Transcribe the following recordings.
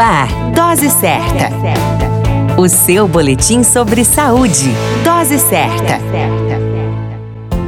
ar, Dose Certa. O seu boletim sobre saúde. Dose Certa.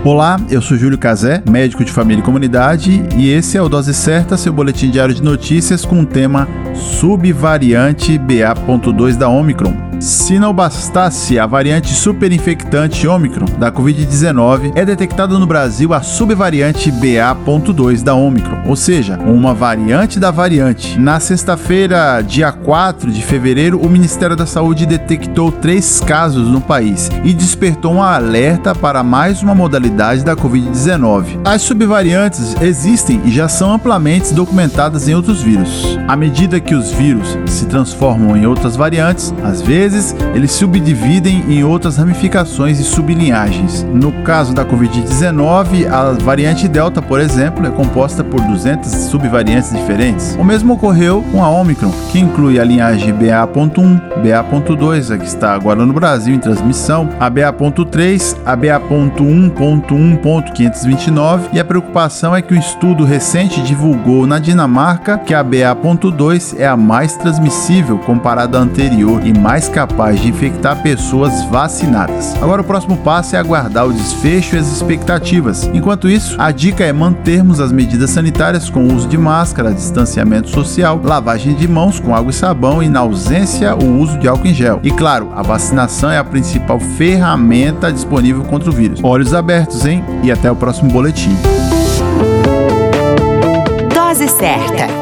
Olá, eu sou Júlio Cazé, médico de família e comunidade, e esse é o Dose Certa, seu boletim diário de notícias com o tema Subvariante BA.2 da Omicron. Se não bastasse a variante superinfectante Omicron da Covid-19, é detectada no Brasil a subvariante BA.2 da Omicron, ou seja, uma variante da variante. Na sexta-feira, dia 4 de fevereiro, o Ministério da Saúde detectou três casos no país e despertou um alerta para mais uma modalidade da Covid-19. As subvariantes existem e já são amplamente documentadas em outros vírus. À medida que os vírus se transformam em outras variantes, às vezes eles subdividem em outras ramificações e sublinhagens. No caso da Covid-19, a variante Delta, por exemplo, é composta por 200 subvariantes diferentes. O mesmo ocorreu com a Omicron, que inclui a linhagem BA.1, BA.2, a que está agora no Brasil em transmissão, a BA.3, a BA.1.1.529 e a preocupação é que um estudo recente divulgou na Dinamarca que a BA.2 é a mais transmissível comparada à anterior e mais capaz capaz de infectar pessoas vacinadas. Agora o próximo passo é aguardar o desfecho e as expectativas. Enquanto isso, a dica é mantermos as medidas sanitárias com o uso de máscara, distanciamento social, lavagem de mãos com água e sabão e, na ausência, o uso de álcool em gel. E claro, a vacinação é a principal ferramenta disponível contra o vírus. Olhos abertos, hein? E até o próximo boletim. Dose certa.